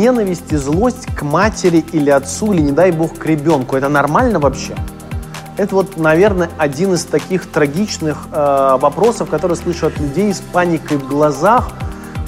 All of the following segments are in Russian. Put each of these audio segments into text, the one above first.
ненависть и злость к матери или отцу, или, не дай бог, к ребенку, это нормально вообще? Это вот, наверное, один из таких трагичных э, вопросов, которые слышу от людей с паникой в глазах.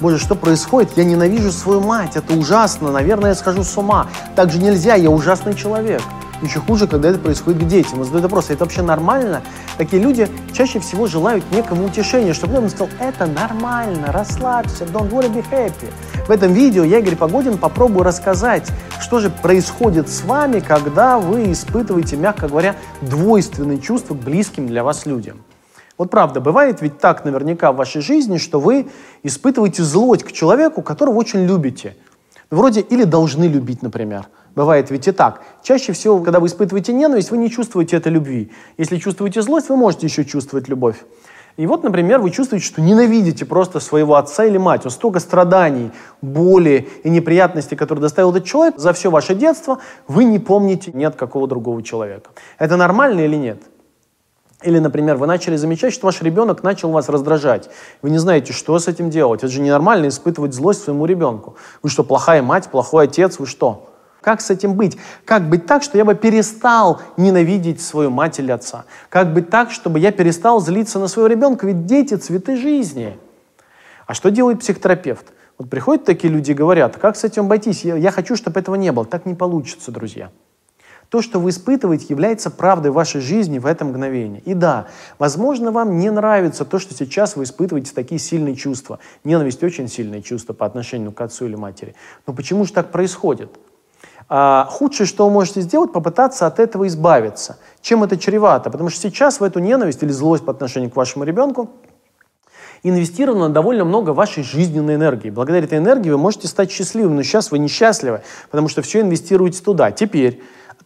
Боже, что происходит? Я ненавижу свою мать, это ужасно, наверное, я схожу с ума. Так же нельзя, я ужасный человек. Еще хуже, когда это происходит к детям. И задают вопрос, это вообще нормально? Такие люди чаще всего желают некому утешения, чтобы он сказал, это нормально, расслабься, don't worry, be happy. В этом видео я, Игорь Погодин, попробую рассказать, что же происходит с вами, когда вы испытываете, мягко говоря, двойственные чувства к близким для вас людям. Вот правда, бывает ведь так наверняка в вашей жизни, что вы испытываете злость к человеку, которого очень любите. Вроде или должны любить, например. Бывает ведь и так. Чаще всего, когда вы испытываете ненависть, вы не чувствуете этой любви. Если чувствуете злость, вы можете еще чувствовать любовь. И вот, например, вы чувствуете, что ненавидите просто своего отца или мать. Вот столько страданий, боли и неприятностей, которые доставил этот человек за все ваше детство, вы не помните ни от какого другого человека. Это нормально или нет? Или, например, вы начали замечать, что ваш ребенок начал вас раздражать. Вы не знаете, что с этим делать. Это же ненормально испытывать злость своему ребенку. Вы что, плохая мать, плохой отец, вы что? Как с этим быть? Как быть так, что я бы перестал ненавидеть свою мать или отца? Как быть так, чтобы я перестал злиться на своего ребенка? Ведь дети – цветы жизни. А что делает психотерапевт? Вот приходят такие люди и говорят, как с этим обойтись? Я, я хочу, чтобы этого не было. Так не получится, друзья. То, что вы испытываете, является правдой вашей жизни в это мгновение. И да, возможно, вам не нравится то, что сейчас вы испытываете такие сильные чувства. Ненависть – очень сильное чувство по отношению к отцу или матери. Но почему же так происходит? А, худшее, что вы можете сделать, попытаться от этого избавиться. Чем это чревато? Потому что сейчас в эту ненависть или злость по отношению к вашему ребенку инвестировано довольно много вашей жизненной энергии. Благодаря этой энергии вы можете стать счастливым, но сейчас вы несчастливы, потому что все инвестируете туда. Теперь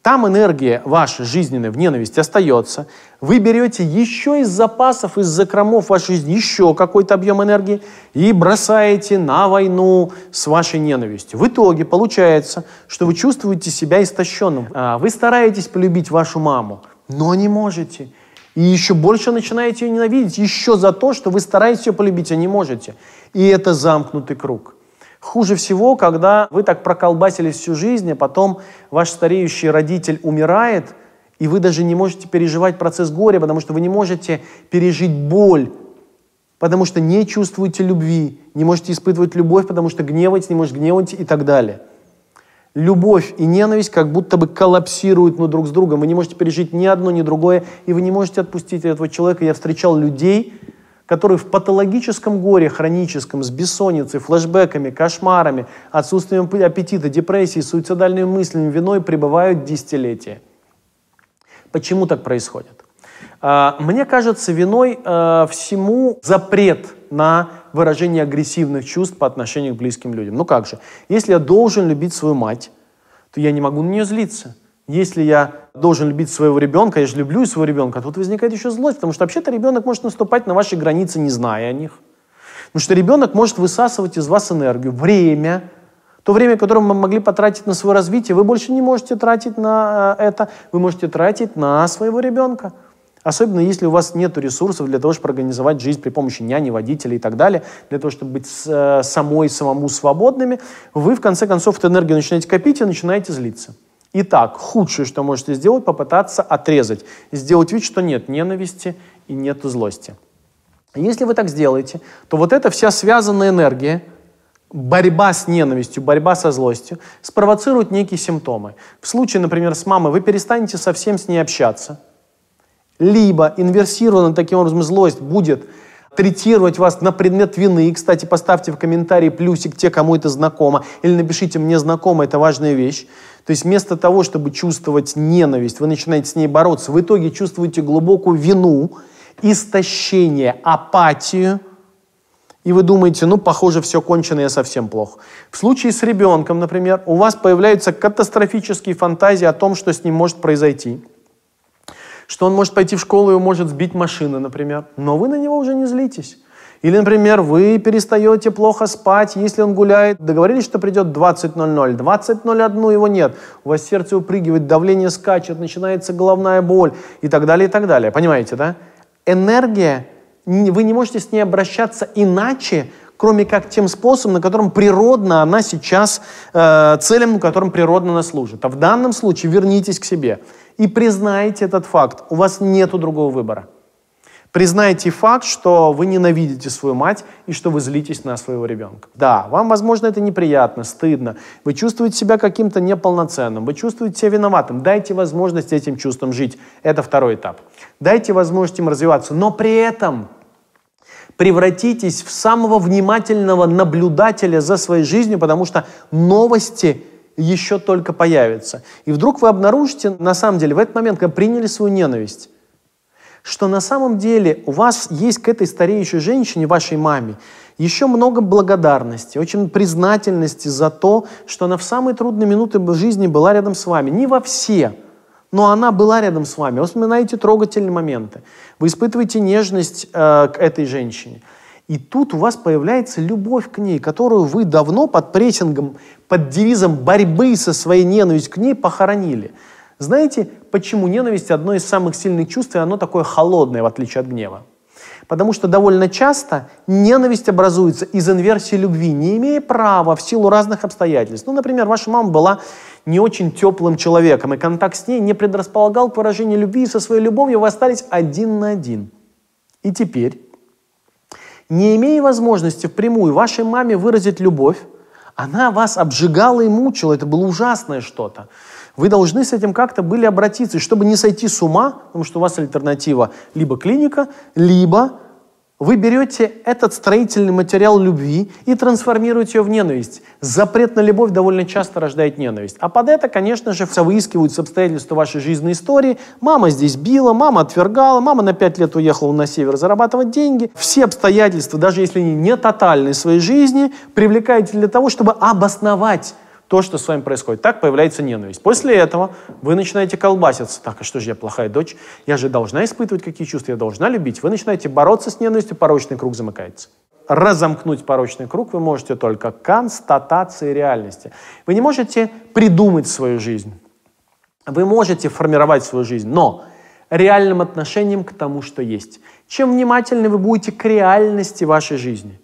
там энергия ваша жизненная в ненависть остается. Вы берете еще из запасов, из закромов вашей жизни еще какой-то объем энергии и бросаете на войну с вашей ненавистью. В итоге получается, что вы чувствуете себя истощенным. А, вы стараетесь полюбить вашу маму, но не можете. И еще больше начинаете ее ненавидеть, еще за то, что вы стараетесь ее полюбить, а не можете. И это замкнутый круг. Хуже всего, когда вы так проколбасились всю жизнь, а потом ваш стареющий родитель умирает, и вы даже не можете переживать процесс горя, потому что вы не можете пережить боль, потому что не чувствуете любви, не можете испытывать любовь, потому что гневать не можете гневать и так далее. Любовь и ненависть как будто бы коллапсируют ну, друг с другом. Вы не можете пережить ни одно, ни другое, и вы не можете отпустить этого человека. Я встречал людей, которые в патологическом горе хроническом, с бессонницей, флэшбэками, кошмарами, отсутствием аппетита, депрессией, суицидальными мыслями, виной пребывают десятилетия. Почему так происходит? А, мне кажется, виной а, всему запрет на выражение агрессивных чувств по отношению к близким людям. Ну как же, если я должен любить свою мать, то я не могу на нее злиться. Если я должен любить своего ребенка, я же люблю своего ребенка, тут возникает еще злость, потому что вообще-то ребенок может наступать на ваши границы, не зная о них. Потому что ребенок может высасывать из вас энергию, время, то время, которое мы могли потратить на свое развитие, вы больше не можете тратить на э, это, вы можете тратить на своего ребенка. Особенно если у вас нет ресурсов для того, чтобы организовать жизнь при помощи няни, водителей и так далее, для того, чтобы быть э, самой, самому свободными, вы в конце концов эту энергию начинаете копить и начинаете злиться. Итак, худшее, что можете сделать, попытаться отрезать, сделать вид, что нет ненависти и нет злости. Если вы так сделаете, то вот эта вся связанная энергия, борьба с ненавистью, борьба со злостью, спровоцирует некие симптомы. В случае, например, с мамой вы перестанете совсем с ней общаться, либо инверсированная таким образом злость будет третировать вас на предмет вины. И, кстати, поставьте в комментарии плюсик те, кому это знакомо, или напишите «мне знакомо, это важная вещь». То есть вместо того, чтобы чувствовать ненависть, вы начинаете с ней бороться, в итоге чувствуете глубокую вину, истощение, апатию, и вы думаете, ну, похоже, все кончено, я совсем плохо. В случае с ребенком, например, у вас появляются катастрофические фантазии о том, что с ним может произойти. Что он может пойти в школу и может сбить машину, например. Но вы на него уже не злитесь. Или, например, вы перестаете плохо спать, если он гуляет. Договорились, что придет 20.00. 20.01 его нет. У вас сердце упрыгивает, давление скачет, начинается головная боль и так далее, и так далее. Понимаете, да? Энергия вы не можете с ней обращаться иначе, кроме как тем способом, на котором природно она сейчас, э, целям, на котором природно она служит. А в данном случае вернитесь к себе и признайте этот факт. У вас нет другого выбора. Признайте факт, что вы ненавидите свою мать и что вы злитесь на своего ребенка. Да, вам, возможно, это неприятно, стыдно. Вы чувствуете себя каким-то неполноценным, вы чувствуете себя виноватым. Дайте возможность этим чувствам жить. Это второй этап. Дайте возможность им развиваться. Но при этом превратитесь в самого внимательного наблюдателя за своей жизнью, потому что новости еще только появятся. И вдруг вы обнаружите, на самом деле, в этот момент, когда приняли свою ненависть, что на самом деле у вас есть к этой стареющей женщине, вашей маме, еще много благодарности, очень признательности за то, что она в самые трудные минуты жизни была рядом с вами. Не во все, но она была рядом с вами. Вы вспоминаете трогательные моменты. Вы испытываете нежность э, к этой женщине. И тут у вас появляется любовь к ней, которую вы давно под прессингом, под девизом борьбы со своей ненавистью к ней похоронили. Знаете, почему ненависть одно из самых сильных чувств, и оно такое холодное, в отличие от гнева? Потому что довольно часто ненависть образуется из инверсии любви, не имея права в силу разных обстоятельств. Ну, например, ваша мама была не очень теплым человеком, и контакт с ней не предрасполагал к выражению любви, и со своей любовью вы остались один на один. И теперь, не имея возможности впрямую вашей маме выразить любовь, она вас обжигала и мучила, это было ужасное что-то. Вы должны с этим как-то были обратиться, чтобы не сойти с ума, потому что у вас альтернатива либо клиника, либо вы берете этот строительный материал любви и трансформируете ее в ненависть. Запрет на любовь довольно часто рождает ненависть. А под это, конечно же, выискиваются обстоятельства вашей жизненной истории. Мама здесь била, мама отвергала, мама на пять лет уехала на север зарабатывать деньги. Все обстоятельства, даже если они не тотальные в своей жизни, привлекаете для того, чтобы обосновать то, что с вами происходит. Так появляется ненависть. После этого вы начинаете колбаситься. Так, а что же я плохая дочь? Я же должна испытывать какие чувства, я должна любить. Вы начинаете бороться с ненавистью, порочный круг замыкается. Разомкнуть порочный круг вы можете только констатацией реальности. Вы не можете придумать свою жизнь. Вы можете формировать свою жизнь, но реальным отношением к тому, что есть. Чем внимательнее вы будете к реальности вашей жизни,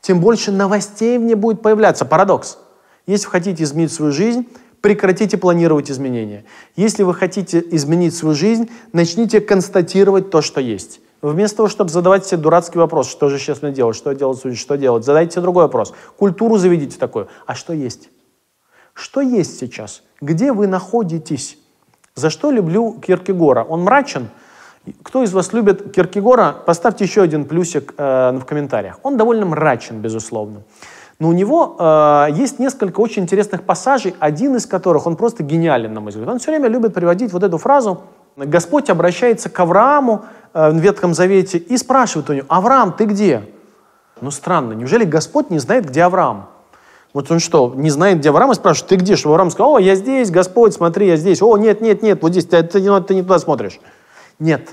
тем больше новостей в ней будет появляться. Парадокс. Если вы хотите изменить свою жизнь, прекратите планировать изменения. Если вы хотите изменить свою жизнь, начните констатировать то, что есть. Вместо того, чтобы задавать себе дурацкий вопрос, что же сейчас мне делать, что делать, что делать, задайте себе другой вопрос. Культуру заведите такую. А что есть? Что есть сейчас? Где вы находитесь? За что люблю Киркегора? Он мрачен? Кто из вас любит Киркегора? Поставьте еще один плюсик э, в комментариях. Он довольно мрачен, безусловно. Но у него э, есть несколько очень интересных пассажей, один из которых, он просто гениален, на мой взгляд. Он все время любит приводить вот эту фразу. Господь обращается к Аврааму э, в Ветхом Завете и спрашивает у него, Авраам, ты где? Ну странно, неужели Господь не знает, где Авраам? Вот он что, не знает, где Авраам, и спрашивает, ты где? Чтобы Авраам сказал, о, я здесь, Господь, смотри, я здесь. О, нет, нет, нет, вот здесь, ты, ты, ты не туда смотришь. Нет.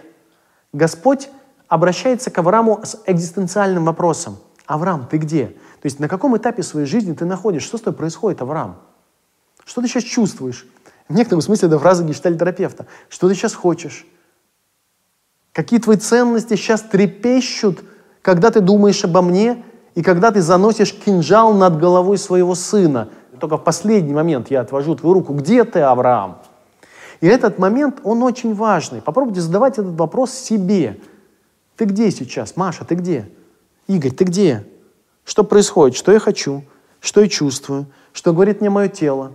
Господь обращается к Аврааму с экзистенциальным вопросом. Авраам, ты где? То есть на каком этапе своей жизни ты находишься? Что с тобой происходит, Авраам? Что ты сейчас чувствуешь? В некотором смысле это фраза гештальтерапевта. Что ты сейчас хочешь? Какие твои ценности сейчас трепещут, когда ты думаешь обо мне и когда ты заносишь кинжал над головой своего сына? Только в последний момент я отвожу твою руку. Где ты, Авраам? И этот момент, он очень важный. Попробуйте задавать этот вопрос себе. Ты где сейчас? Маша, ты где? Игорь, ты где? Что происходит? Что я хочу? Что я чувствую? Что говорит мне мое тело?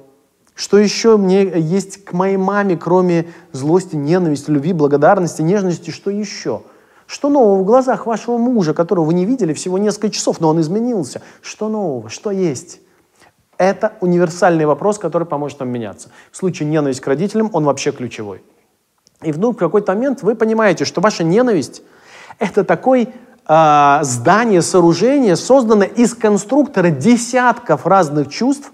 Что еще мне есть к моей маме, кроме злости, ненависти, любви, благодарности, нежности? Что еще? Что нового в глазах вашего мужа, которого вы не видели всего несколько часов, но он изменился? Что нового? Что есть? Это универсальный вопрос, который поможет нам меняться. В случае ненависти к родителям он вообще ключевой. И вдруг в какой-то момент вы понимаете, что ваша ненависть – это такой э, здание, сооружение создано из конструктора десятков разных чувств,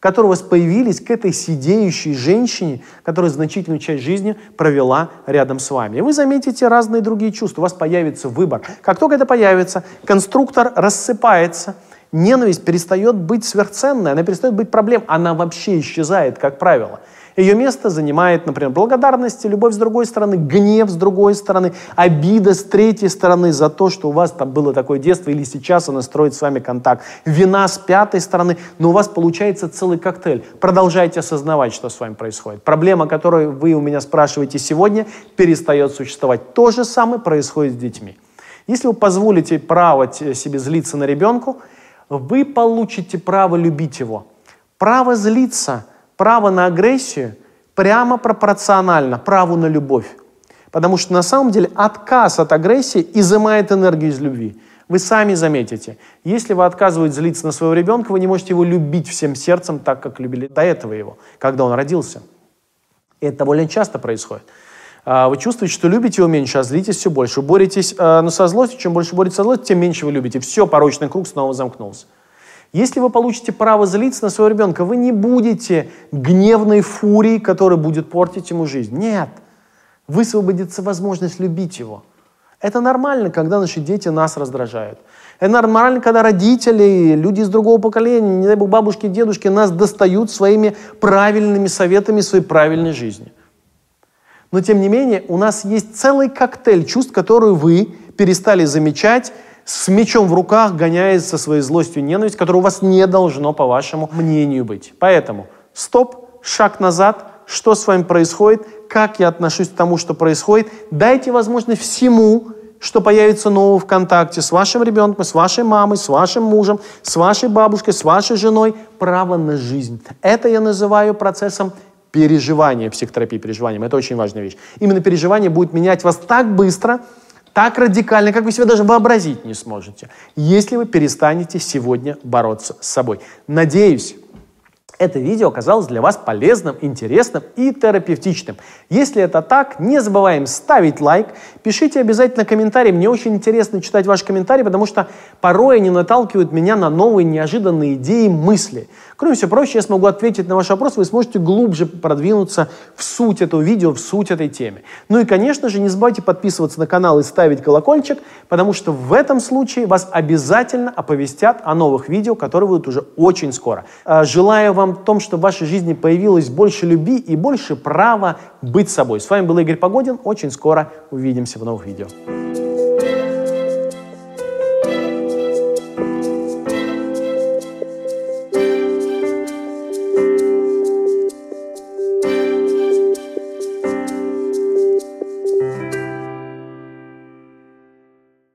которые у вас появились к этой сидеющей женщине, которая значительную часть жизни провела рядом с вами. И вы заметите разные другие чувства, у вас появится выбор. Как только это появится, конструктор рассыпается, ненависть перестает быть сверхценной, она перестает быть проблемой, она вообще исчезает, как правило. Ее место занимает, например, благодарность, любовь с другой стороны, гнев с другой стороны, обида с третьей стороны за то, что у вас там было такое детство или сейчас она строит с вами контакт, вина с пятой стороны, но у вас получается целый коктейль. Продолжайте осознавать, что с вами происходит. Проблема, которую вы у меня спрашиваете сегодня, перестает существовать. То же самое происходит с детьми. Если вы позволите право себе злиться на ребенку, вы получите право любить его. Право злиться, право на агрессию прямо пропорционально праву на любовь. Потому что на самом деле отказ от агрессии изымает энергию из любви. Вы сами заметите, если вы отказываете злиться на своего ребенка, вы не можете его любить всем сердцем так, как любили до этого его, когда он родился. И это довольно часто происходит. А, вы чувствуете, что любите его меньше, а злитесь все больше. Боретесь э, ну, со злостью, чем больше боретесь со злостью, тем меньше вы любите. Все, порочный круг снова замкнулся. Если вы получите право злиться на своего ребенка, вы не будете гневной фурией, которая будет портить ему жизнь. Нет. Высвободится возможность любить его. Это нормально, когда наши дети нас раздражают. Это нормально, когда родители, люди из другого поколения, не дай бог бабушки, дедушки, нас достают своими правильными советами своей правильной жизни. Но тем не менее, у нас есть целый коктейль чувств, которые вы перестали замечать, с мечом в руках, гоняясь со своей злостью и ненавистью, которая у вас не должно, по вашему мнению, быть. Поэтому стоп, шаг назад, что с вами происходит, как я отношусь к тому, что происходит. Дайте возможность всему, что появится нового в контакте с вашим ребенком, с вашей мамой, с вашим мужем, с вашей бабушкой, с вашей женой, право на жизнь. Это я называю процессом переживания, психотерапии переживанием. Это очень важная вещь. Именно переживание будет менять вас так быстро, так радикально, как вы себе даже вообразить не сможете, если вы перестанете сегодня бороться с собой. Надеюсь, это видео оказалось для вас полезным, интересным и терапевтичным. Если это так, не забываем ставить лайк, пишите обязательно комментарии. Мне очень интересно читать ваши комментарии, потому что порой они наталкивают меня на новые неожиданные идеи, мысли. Кроме всего прочего, я смогу ответить на ваш вопрос, вы сможете глубже продвинуться в суть этого видео, в суть этой темы. Ну и, конечно же, не забывайте подписываться на канал и ставить колокольчик, потому что в этом случае вас обязательно оповестят о новых видео, которые будут уже очень скоро. А, желаю вам в том, чтобы в вашей жизни появилось больше любви и больше права быть собой. С вами был Игорь Погодин. Очень скоро увидимся в новых видео.